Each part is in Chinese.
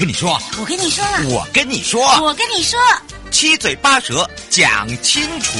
跟你说，我跟你说了，我跟你说，我跟你说，七嘴八舌讲清楚。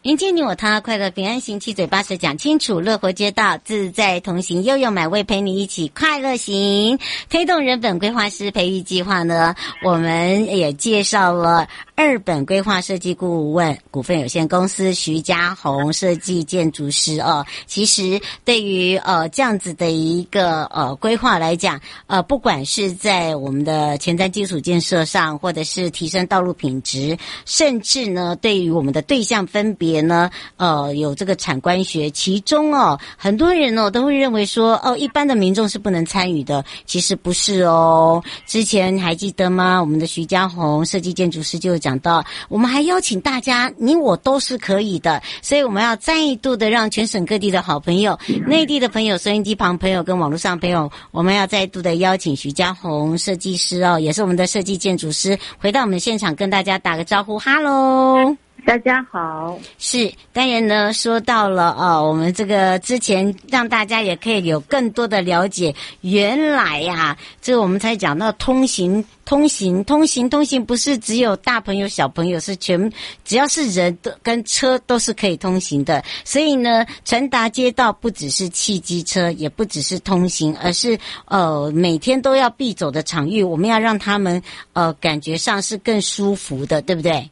迎接你我他，快乐平安行，七嘴八舌讲清楚，乐活街道自在同行，悠悠美味陪你一起快乐行，推动人本规划师培育计划呢，我们也介绍了二本规划设计顾问股份有限公司徐家红设计建筑师哦。其实对于呃这样子的一个呃规划来讲，呃不管是在我们的前瞻基础建设上，或者是提升道路品质，甚至呢对于我们的对象分别。呢，呃，有这个产官学，其中哦，很多人哦都会认为说，哦，一般的民众是不能参与的，其实不是哦。之前还记得吗？我们的徐家红设计建筑师就讲到，我们还邀请大家，你我都是可以的，所以我们要再度的让全省各地的好朋友、内地的朋友、收音机旁朋友跟网络上朋友，我们要再度的邀请徐家红设计师哦，也是我们的设计建筑师，回到我们现场跟大家打个招呼，哈喽。大家好，是当然呢，说到了哦，我们这个之前让大家也可以有更多的了解，原来呀、啊，这我们才讲到通行、通行、通行、通行，不是只有大朋友、小朋友，是全只要是人都跟车都是可以通行的。所以呢，传达街道不只是汽机车，也不只是通行，而是呃每天都要必走的场域，我们要让他们呃感觉上是更舒服的，对不对？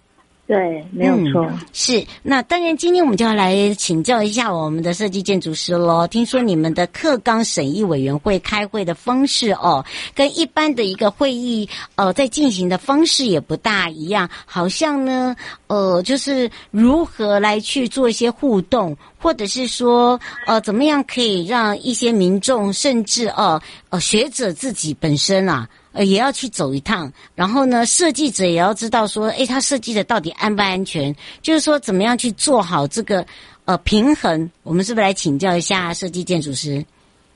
对，没有错。嗯、是，那当然，今天我们就要来请教一下我们的设计建筑师喽。听说你们的课纲审议委员会开会的方式哦，跟一般的一个会议呃在进行的方式也不大一样，好像呢，呃，就是如何来去做一些互动，或者是说，呃，怎么样可以让一些民众，甚至呃呃学者自己本身啊。呃，也要去走一趟，然后呢，设计者也要知道说，诶，他设计的到底安不安全？就是说，怎么样去做好这个呃平衡？我们是不是来请教一下设计建筑师？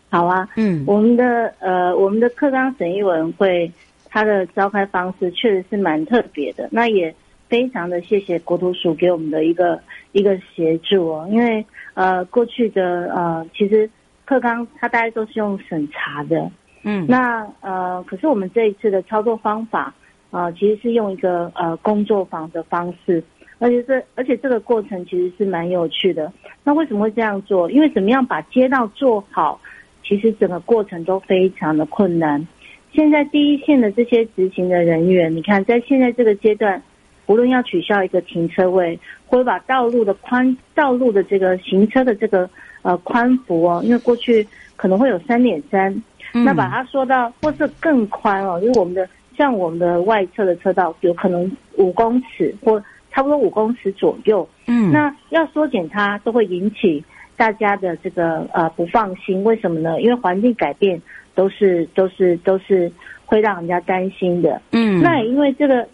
好啊，嗯，我们的呃，我们的课纲审议委员会，它的召开方式确实是蛮特别的。那也非常的谢谢国土署给我们的一个一个协助哦，因为呃，过去的呃，其实课纲它大概都是用审查的。嗯，那呃，可是我们这一次的操作方法啊、其实是用一个呃工作坊的方式，而且这而且这个过程其实是蛮有趣的。那为什么会这样做？因为怎么样把街道做好，其实整个过程都非常的困难。现在第一线的这些执行的人员，你看在现在这个阶段，无论要取消一个停车位，或者把道路的宽道路的这个行车的这个呃宽幅哦，因为过去可能会有三点三。那把它缩到，或是更宽哦，因为我们的像我们的外侧的车道有可能五公尺或差不多五公尺左右，嗯，那要缩减它都会引起大家的这个呃不放心，为什么呢？因为环境改变都是都是都是会让人家担心的，嗯，那也因为这个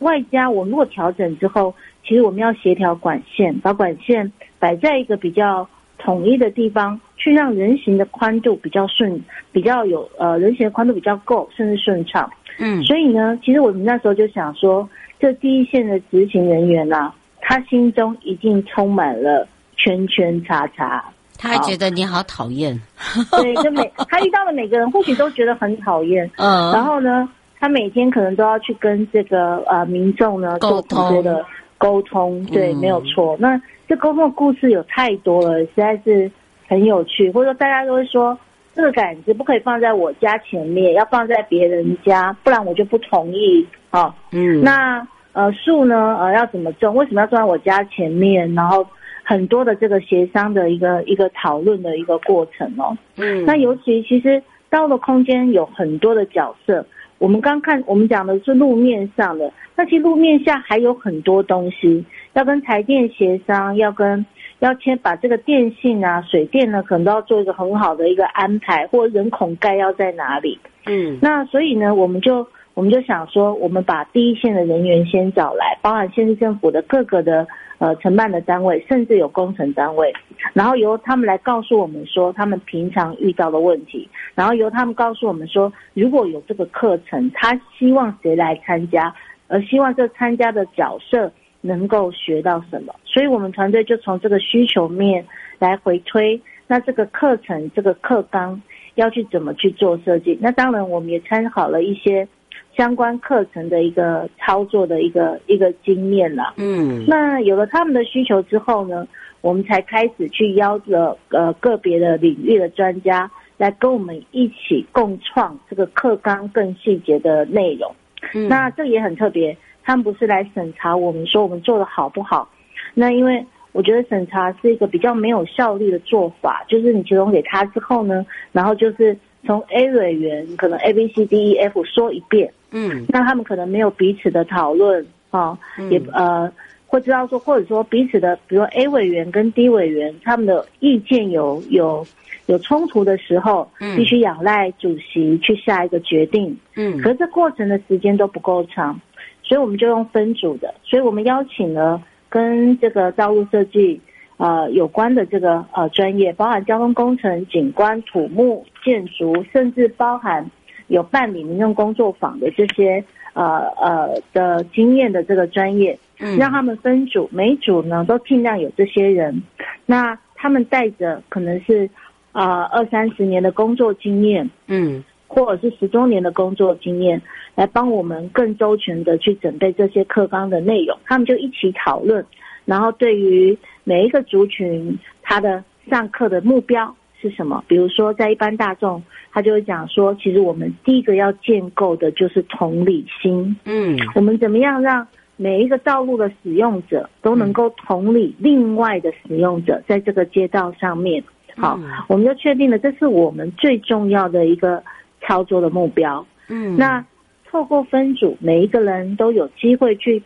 外加我们如果调整之后，其实我们要协调管线，把管线摆在一个比较统一的地方。去让人行的宽度比较顺，比较有呃人行的宽度比较够，甚至顺畅。嗯，所以呢，其实我们那时候就想说，这第一线的执行人员呐、啊，他心中一定充满了圈圈叉叉。他还觉得你好讨厌。对，就每他遇到的每个人，或许都觉得很讨厌。嗯，然后呢，他每天可能都要去跟这个呃民众呢做很多的沟通。对，没有错。那这沟通的故事有太多了，实在是很有趣。或者说，大家都会说。这个杆子不可以放在我家前面，要放在别人家，不然我就不同意。哦，嗯，那呃树呢，呃要怎么种？为什么要种在我家前面？然后很多的这个协商的一个一个讨论的一个过程哦。嗯，那尤其其实道路空间有很多的角色。我们刚看我们讲的是路面上的，那其实路面下还有很多东西要跟台电协商，要跟。要先把这个电信啊、水电呢，可能都要做一个很好的一个安排，或人孔盖要在哪里。嗯，那所以呢，我们就我们就想说，我们把第一线的人员先找来，包含县市政府的各个的呃承办的单位，甚至有工程单位，然后由他们来告诉我们说他们平常遇到的问题，然后由他们告诉我们说，如果有这个课程，他希望谁来参加，而希望这参加的角色。能够学到什么？所以我们团队就从这个需求面来回推，那这个课程这个课纲要去怎么去做设计？那当然我们也参考了一些相关课程的一个操作的一个一个经验了。嗯，那有了他们的需求之后呢，我们才开始去邀着呃个别的领域的专家来跟我们一起共创这个课纲更细节的内容。嗯，那这也很特别。他们不是来审查我们说我们做的好不好？那因为我觉得审查是一个比较没有效率的做法，就是你提供给他之后呢，然后就是从 A 委员可能 A B C D E F 说一遍，嗯，那他们可能没有彼此的讨论啊，也呃会知道说或者说彼此的，比如说 A 委员跟 D 委员他们的意见有有有冲突的时候，嗯，必须仰赖主席去下一个决定，嗯，可是这过程的时间都不够长。所以我们就用分组的，所以我们邀请了跟这个道路设计呃有关的这个呃专业，包含交通工程、景观、土木、建筑，甚至包含有办理民用工作坊的这些呃呃的经验的这个专业，嗯，让他们分组，每组呢都尽量有这些人，那他们带着可能是啊、呃、二三十年的工作经验，嗯。或者是十周年的工作经验，来帮我们更周全的去准备这些课纲的内容，他们就一起讨论，然后对于每一个族群，他的上课的目标是什么？比如说，在一般大众，他就会讲说，其实我们第一个要建构的就是同理心。嗯，我们怎么样让每一个道路的使用者都能够同理另外的使用者，在这个街道上面，好，我们就确定了，这是我们最重要的一个。操作的目标，嗯，那透过分组，每一个人都有机会去，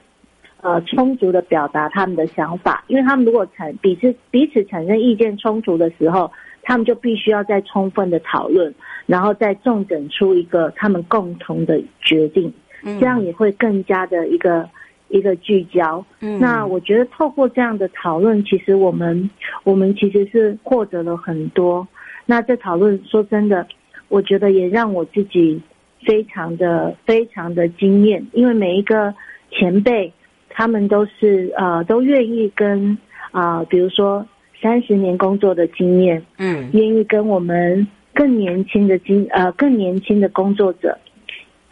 呃，充足的表达他们的想法，因为他们如果产彼此彼此产生意见冲突的时候，他们就必须要再充分的讨论，然后再重整出一个他们共同的决定，这样也会更加的一个一个聚焦。嗯，那我觉得透过这样的讨论，其实我们我们其实是获得了很多。那这讨论说真的。我觉得也让我自己非常的非常的惊艳，因为每一个前辈，他们都是呃都愿意跟啊、呃，比如说三十年工作的经验，嗯，愿意跟我们更年轻的经呃更年轻的工作者，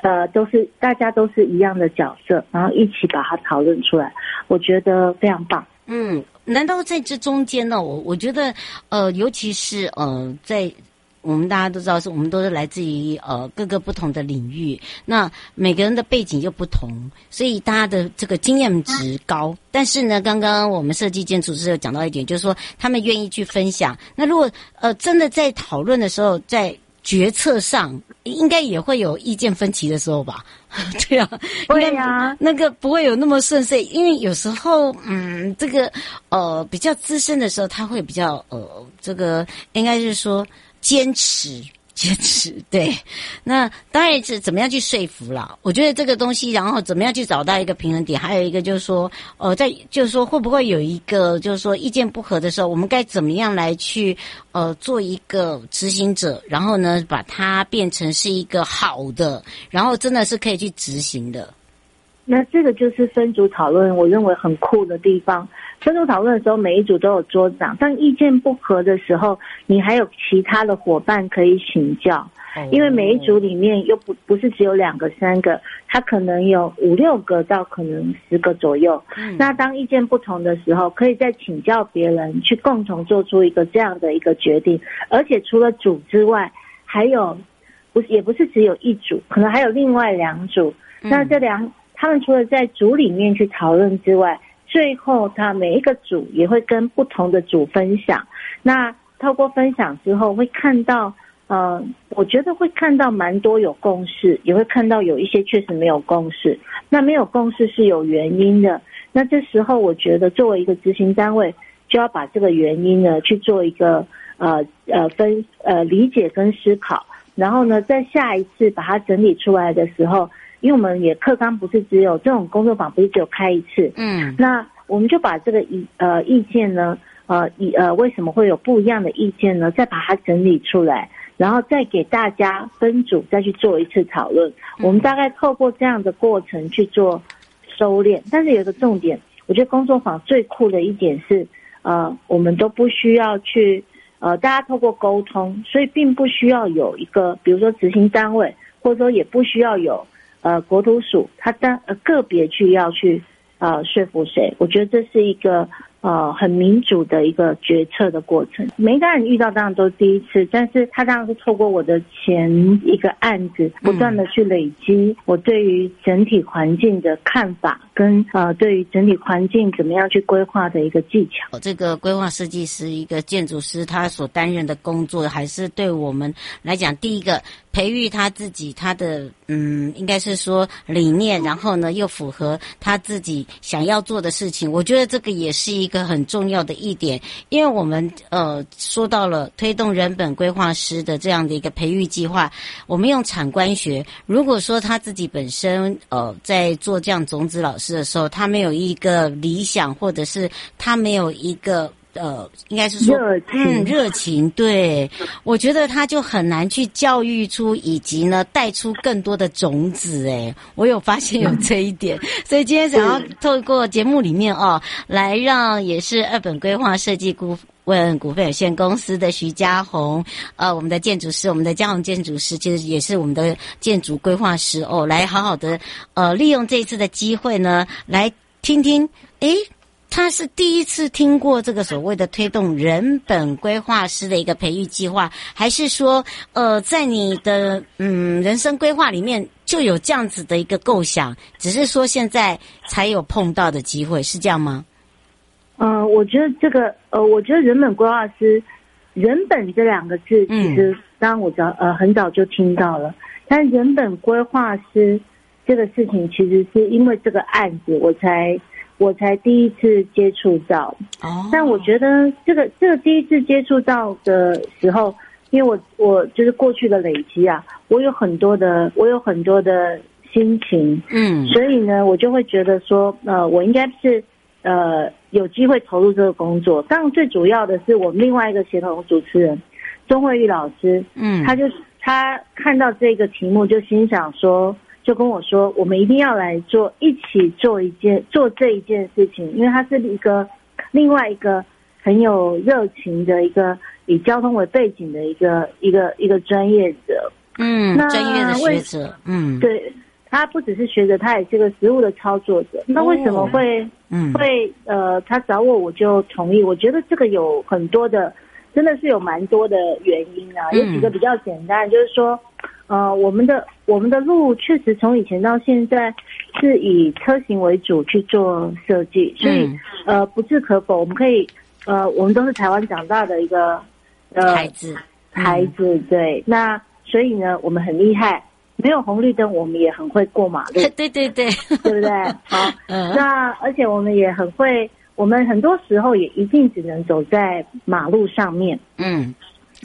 呃，都是大家都是一样的角色，然后一起把它讨论出来，我觉得非常棒。嗯，难道在这中间呢？我我觉得呃，尤其是呃在。我们大家都知道，是我们都是来自于呃各个不同的领域，那每个人的背景又不同，所以大家的这个经验值高。但是呢，刚刚我们设计建筑师有讲到一点，就是说他们愿意去分享。那如果呃真的在讨论的时候，在决策上，应该也会有意见分歧的时候吧？对啊，对呀，那个不会有那么顺遂，因为有时候嗯，这个呃比较资深的时候，他会比较呃这个应该是说。坚持，坚持，对。那当然是怎么样去说服啦。我觉得这个东西，然后怎么样去找到一个平衡点，还有一个就是说，呃，在就是说，会不会有一个就是说意见不合的时候，我们该怎么样来去呃做一个执行者，然后呢，把它变成是一个好的，然后真的是可以去执行的。那这个就是分组讨论，我认为很酷的地方。分组讨论的时候，每一组都有桌长，但意见不合的时候，你还有其他的伙伴可以请教。因为每一组里面又不不是只有两个、三个，他可能有五六个到可能十个左右。那当意见不同的时候，可以再请教别人，去共同做出一个这样的一个决定。而且除了组之外，还有不也不是只有一组，可能还有另外两组。那这两他们除了在组里面去讨论之外，最后他每一个组也会跟不同的组分享。那透过分享之后，会看到。呃，我觉得会看到蛮多有共识，也会看到有一些确实没有共识。那没有共识是有原因的。那这时候，我觉得作为一个执行单位，就要把这个原因呢去做一个呃呃分呃理解跟思考。然后呢，在下一次把它整理出来的时候，因为我们也课纲不是只有这种工作坊，不是只有开一次。嗯。那我们就把这个意呃意见呢，呃以呃为什么会有不一样的意见呢？再把它整理出来。然后再给大家分组，再去做一次讨论。我们大概透过这样的过程去做收敛。但是有一个重点，我觉得工作坊最酷的一点是，呃，我们都不需要去，呃，大家透过沟通，所以并不需要有一个，比如说执行单位，或者说也不需要有，呃，国土署，他单呃个别去要去，呃，说服谁。我觉得这是一个。呃，很民主的一个决策的过程，每一个人遇到当然都是第一次，但是他当然是透过我的前一个案子，不断的去累积我对于整体环境的看法，跟呃对于整体环境怎么样去规划的一个技巧。这个规划设计师，一个建筑师，他所担任的工作，还是对我们来讲，第一个。培育他自己，他的嗯，应该是说理念，然后呢又符合他自己想要做的事情。我觉得这个也是一个很重要的一点，因为我们呃说到了推动人本规划师的这样的一个培育计划，我们用产官学。如果说他自己本身呃在做这样种子老师的时候，他没有一个理想，或者是他没有一个。呃，应该是说，热情嗯，热情，对，我觉得他就很难去教育出，以及呢带出更多的种子。哎，我有发现有这一点，所以今天想要透过节目里面哦，来让也是二本规划设计顾问股份有限公司的徐家红，呃，我们的建筑师，我们的家宏建筑师，其实也是我们的建筑规划师哦，来好好的呃利用这一次的机会呢，来听听，诶。他是第一次听过这个所谓的推动人本规划师的一个培育计划，还是说，呃，在你的嗯人生规划里面就有这样子的一个构想，只是说现在才有碰到的机会，是这样吗？嗯、呃，我觉得这个，呃，我觉得人本规划师，人本这两个字，其实当然我早呃很早就听到了，但人本规划师这个事情，其实是因为这个案子我才。我才第一次接触到，哦但我觉得这个这个第一次接触到的时候，因为我我就是过去的累积啊，我有很多的我有很多的心情，嗯，所以呢，我就会觉得说，呃，我应该是呃有机会投入这个工作。当然，最主要的是我们另外一个协同主持人钟慧玉老师，嗯，他就他看到这个题目就心想说。就跟我说，我们一定要来做，一起做一件做这一件事情，因为他是一个另外一个很有热情的一个以交通为背景的一个一个一个专业者，嗯，专业的学者，嗯，对，他不只是学者，他也是个实务的操作者。那为什么会，哦、嗯，会呃，他找我我就同意。我觉得这个有很多的，真的是有蛮多的原因啊。有几个比较简单，就是说。呃，我们的我们的路确实从以前到现在是以车型为主去做设计，所以呃不置可否。我们可以呃，我们都是台湾长大的一个呃孩子，孩子对。那所以呢，我们很厉害，没有红绿灯，我们也很会过马路。对对对，对不对？好，那而且我们也很会，我们很多时候也一定只能走在马路上面。嗯。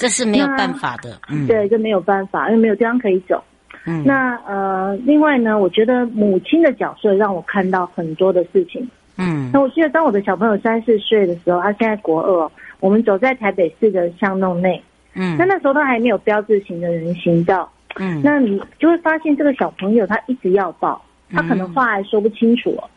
这是没有办法的，嗯，对，这没有办法，因为没有地方可以走。嗯，那呃，另外呢，我觉得母亲的角色让我看到很多的事情。嗯，那我记得当我的小朋友三四岁的时候，他现在国二，我们走在台北市的巷弄内，嗯，那那时候他还没有标志型的人行道，嗯，那你就会发现这个小朋友他一直要抱，他可能话还说不清楚哦。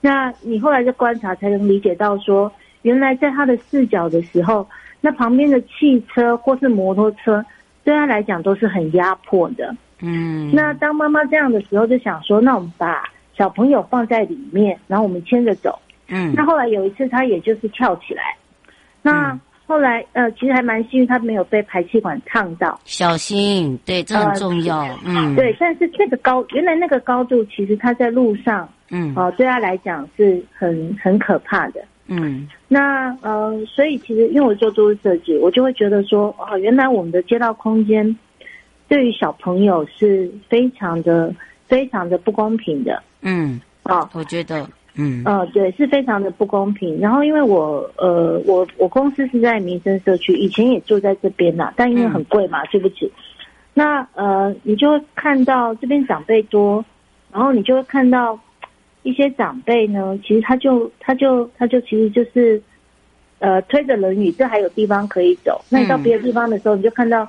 那你后来就观察，才能理解到说，原来在他的视角的时候，那旁边的汽车或是摩托车，对他来讲都是很压迫的。嗯，那当妈妈这样的时候，就想说，那我们把小朋友放在里面，然后我们牵着走。嗯，那后来有一次，他也就是跳起来。那后来呃，其实还蛮幸运，他没有被排气管烫到。小心，对，这很重要。呃、嗯，对，但是这个高，原来那个高度，其实他在路上。嗯，哦，对他来讲是很很可怕的。嗯，那呃，所以其实因为我做都市设计，我就会觉得说，哦，原来我们的街道空间对于小朋友是非常的、非常的不公平的。嗯，哦，我觉得，嗯，呃，对，是非常的不公平。然后因为我呃，我我公司是在民生社区，以前也住在这边呐，但因为很贵嘛，对不起。那呃，你就会看到这边长辈多，然后你就会看到。一些长辈呢，其实他就他就他就其实就是，呃，推着轮椅，这还有地方可以走。那你到别的地方的时候，你就看到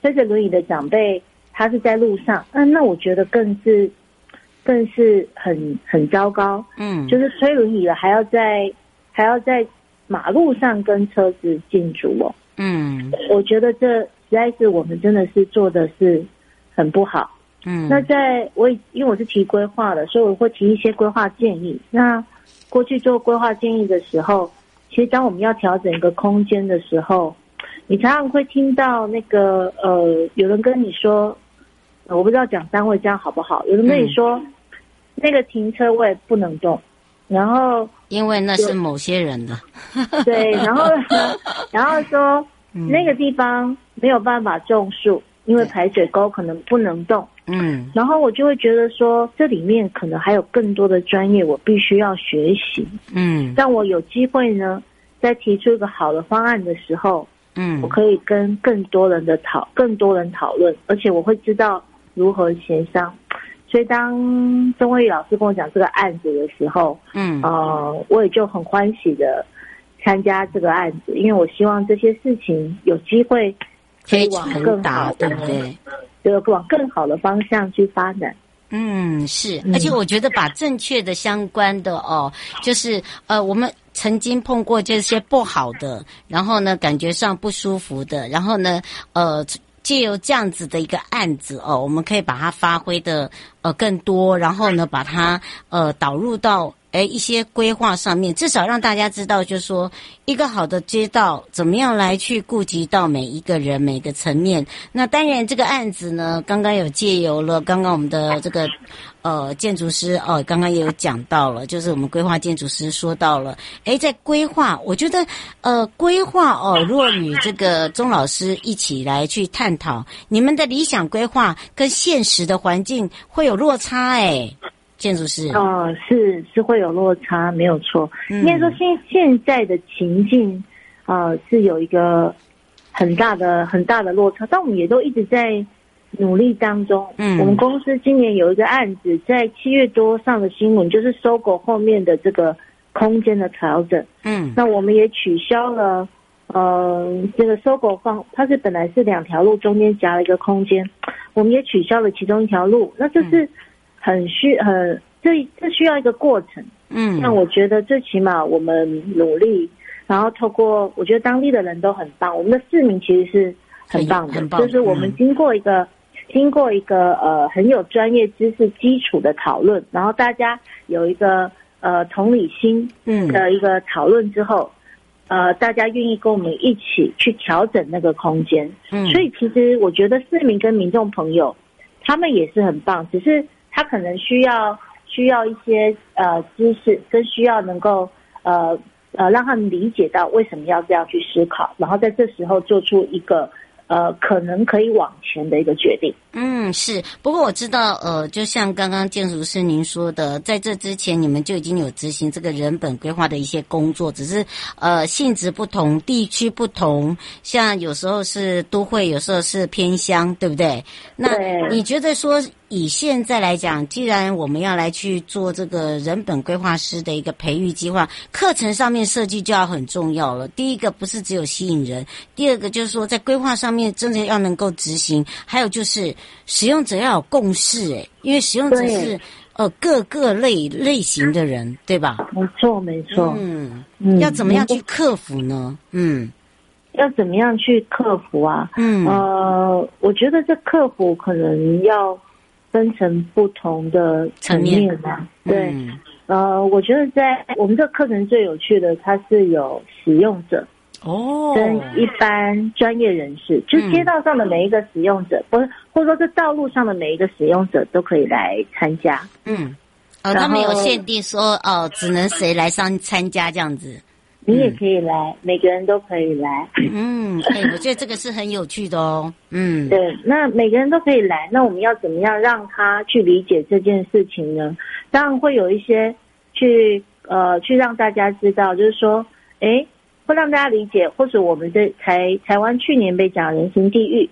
推着轮椅的长辈，他是在路上。嗯，那我觉得更是更是很很糟糕。嗯，就是推轮椅了，还要在还要在马路上跟车子竞逐哦。嗯，我觉得这实在是我们真的是做的是很不好。嗯，那在我因为我是提规划的，所以我会提一些规划建议。那过去做规划建议的时候，其实当我们要调整一个空间的时候，你常常会听到那个呃，有人跟你说，我不知道讲单位这样好不好？有人跟你说，嗯、那个停车位不能动，然后因为那是某些人的，对，然后，然后说、嗯、那个地方没有办法种树，因为排水沟可能不能动。嗯，然后我就会觉得说，这里面可能还有更多的专业，我必须要学习。嗯，让我有机会呢，在提出一个好的方案的时候，嗯，我可以跟更多人的讨，更多人讨论，而且我会知道如何协商。所以当钟慧老师跟我讲这个案子的时候，嗯，呃，我也就很欢喜的参加这个案子，因为我希望这些事情有机会可以往更好，对不对？就往更好的方向去发展。嗯，是，而且我觉得把正确的、相关的哦，就是呃，我们曾经碰过这些不好的，然后呢，感觉上不舒服的，然后呢，呃，借由这样子的一个案子哦，我们可以把它发挥的呃更多，然后呢，把它呃导入到。诶，一些规划上面，至少让大家知道，就是说，一个好的街道怎么样来去顾及到每一个人、每个层面。那当然，这个案子呢，刚刚有借由了，刚刚我们的这个呃建筑师哦，刚刚也有讲到了，就是我们规划建筑师说到了，诶，在规划，我觉得呃规划哦，若与这个钟老师一起来去探讨，你们的理想规划跟现实的环境会有落差诶。建筑师哦、呃，是是会有落差，没有错。应该说现现在的情境，呃，是有一个很大的很大的落差，但我们也都一直在努力当中。嗯，我们公司今年有一个案子，在七月多上的新闻，就是 SOGO 后面的这个空间的调整。嗯，那我们也取消了，呃，这个 SOGO 放，它是本来是两条路中间夹了一个空间，我们也取消了其中一条路，那就是。嗯很需很这这需要一个过程，嗯，那我觉得最起码我们努力，然后透过我觉得当地的人都很棒，我们的市民其实是很棒的，很棒，就是我们经过一个、嗯、经过一个呃很有专业知识基础的讨论，然后大家有一个呃同理心嗯。的一个讨论之后，嗯、呃大家愿意跟我们一起去调整那个空间，嗯，所以其实我觉得市民跟民众朋友他们也是很棒，只是。他可能需要需要一些呃知识，跟需要能够呃呃让他们理解到为什么要这样去思考，然后在这时候做出一个呃可能可以往前的一个决定。嗯，是。不过我知道，呃，就像刚刚建筑师您说的，在这之前你们就已经有执行这个人本规划的一些工作，只是呃性质不同，地区不同，像有时候是都会，有时候是偏乡，对不对？那你觉得说？以现在来讲，既然我们要来去做这个人本规划师的一个培育计划，课程上面设计就要很重要了。第一个不是只有吸引人，第二个就是说在规划上面真的要能够执行，还有就是使用者要有共识，诶，因为使用者是。呃各个类类型的人，对吧？没错，没错。嗯，嗯要怎么样去克服呢？嗯，要怎么样去克服啊？嗯呃，我觉得这克服可能要分成不同的层面嘛。对，嗯呃，我觉得在我们这课程最有趣的，它是有使用者。哦，跟一般专业人士，嗯就街道上的每一个使用者，或或者说这道路上的每一个使用者都可以来参加。嗯，哦，他们有限定说哦，只能谁来上参加这样子。你也可以来，每个人都可以来。嗯，哎、我觉得这个是很有趣的哦。嗯，对，那每个人都可以来，那我们要怎么样让他去理解这件事情呢？当然会有一些去呃去让大家知道，就是说，哎。会让大家理解，或者我们的台台湾去年被讲人行地狱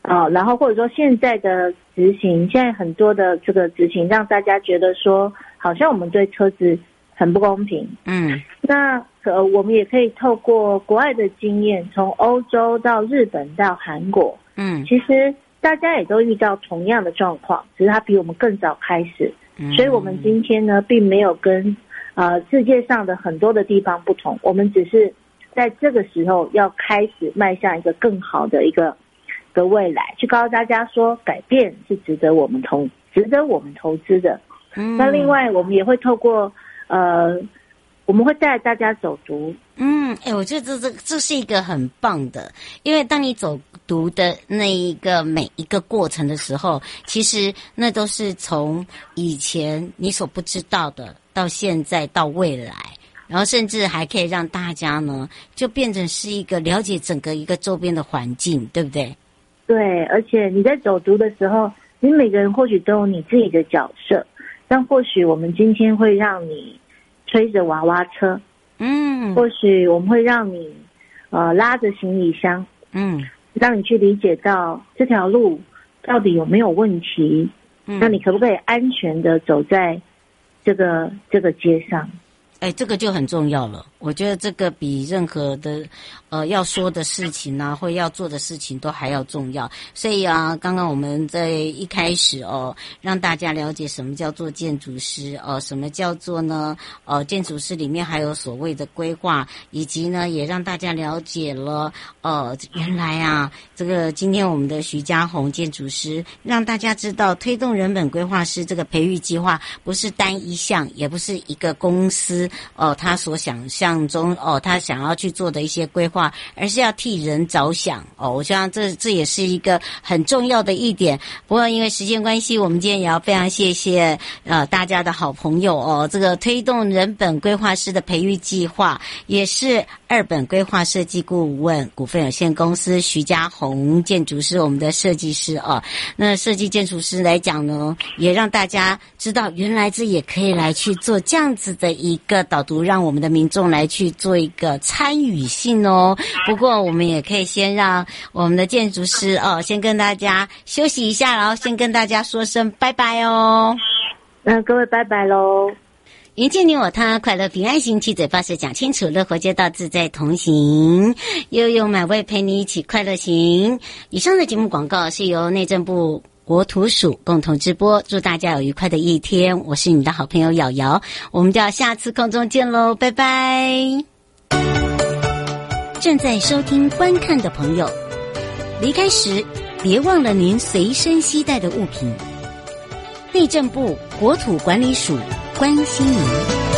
啊，然后或者说现在的执行，现在很多的这个执行，让大家觉得说，好像我们对车子很不公平。嗯，那呃，我们也可以透过国外的经验，从欧洲到日本到韩国，嗯，其实大家也都遇到同样的状况，只是它比我们更早开始，嗯所以我们今天呢，并没有跟。呃，世界上的很多的地方不同，我们只是在这个时候要开始迈向一个更好的一个的未来，去告诉大家说，改变是值得我们投，值得我们投资的。嗯，那另外，我们也会透过呃，我们会带大家走读。嗯，哎，我觉得这这这是一个很棒的，因为当你走读的那一个每一个过程的时候，其实那都是从以前你所不知道的。到现在到未来，然后甚至还可以让大家呢，就变成是一个了解整个一个周边的环境，对不对？对，而且你在走读的时候，你每个人或许都有你自己的角色，但或许我们今天会让你推着娃娃车，嗯，或许我们会让你呃拉着行李箱，嗯，让你去理解到这条路到底有没有问题，嗯，那你可不可以安全的走在这个这个街上，哎，这个就很重要了。我觉得这个比任何的呃要说的事情啊，或要做的事情都还要重要。所以啊，刚刚我们在一开始哦，让大家了解什么叫做建筑师哦，什么叫做呢？呃，建筑师里面还有所谓的规划，以及呢，也让大家了解了呃，原来啊，这个今天我们的徐嘉鸿建筑师让大家知道，推动人本规划师这个培育计划不是单一项，也不是一个公司哦，他所想象。中哦，他想要去做的一些规划，而是要替人着想哦。我想这这也是一个很重要的一点。不过因为时间关系，我们今天也要非常谢谢呃大家的好朋友哦。这个推动人本规划师的培育计划，也是二本规划设计顾问股份有限公司徐家红建筑师，我们的设计师哦。那设计建筑师来讲呢，也让大家知道，原来这也可以来去做这样子的一个导读，让我们的民众来。去做一个参与性哦。不过我们也可以先让我们的建筑师哦，先跟大家休息一下，然后先跟大家说声拜拜哦。那，各位拜拜喽！迎接你我他，快乐平安行，七嘴八舌讲清楚，乐活街道自在同行，悠悠美味陪你一起快乐行。以上的节目广告是由内政部国土署共同直播，祝大家有愉快的一天。我是你的好朋友瑶瑶，我们就要下次空中见喽，拜拜。正在收听观看的朋友，离开时别忘了您随身携带的物品。内政部国土管理署关心您。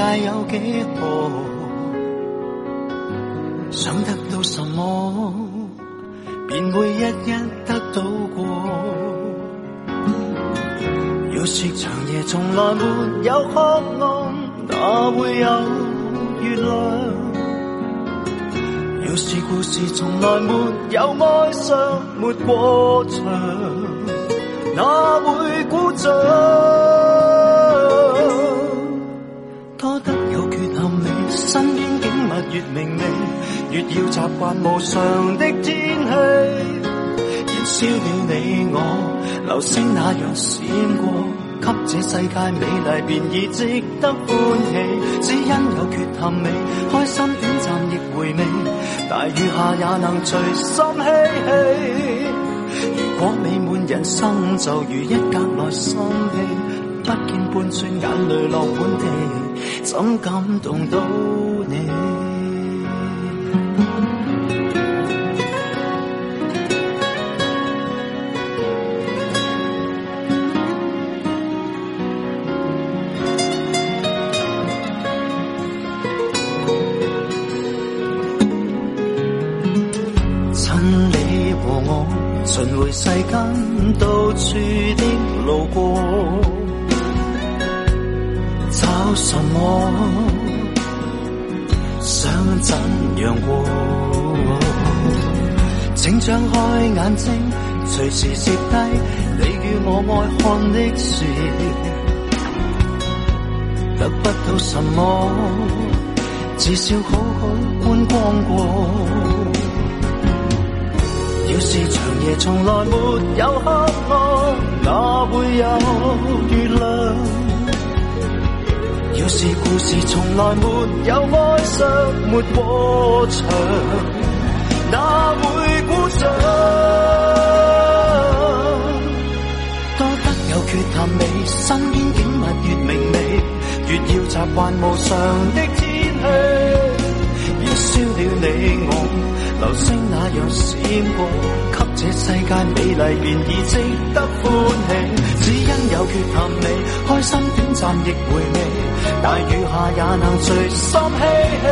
界有几何？想得到什么，便会一一得到过。要是长夜从来没有黑暗，哪会有月亮？要是故事从来没有哀伤，没过场，哪会鼓掌？越明媚，越要习惯无常的天气。燃烧了你我，流星那样闪过。给这世界美丽，便已值得欢喜。只因有缺陷美，开心短暂亦回味。大雨下也能随心嬉戏。如果美满人生就如一格来生气，不见半寸眼泪落满地，怎感动到世间到处的路过，找什么？想怎样过？请张开眼睛，随时摄低你与我爱看的事，得不到什么，至少好好观光过。要是长夜从来没有黑暗，哪会有月亮？要是故事从来没有哀伤，没过场，哪会鼓掌？多得有缺陷美，身边景物越明媚，越要习惯无常的天气。燃烧了你我。流星那样闪过，给这世界美丽便已值得欢喜。只因有缺陷你，开心短暂亦回味。大雨下也能随心嬉戏。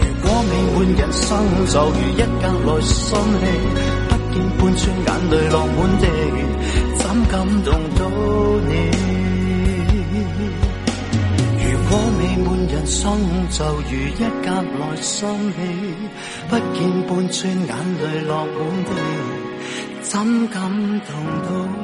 如果美满人生就如一格来生气，不见半寸眼泪落满地，怎感动到你？如果美满人生就如一格来生气，不见半寸眼泪落满地，怎感动到？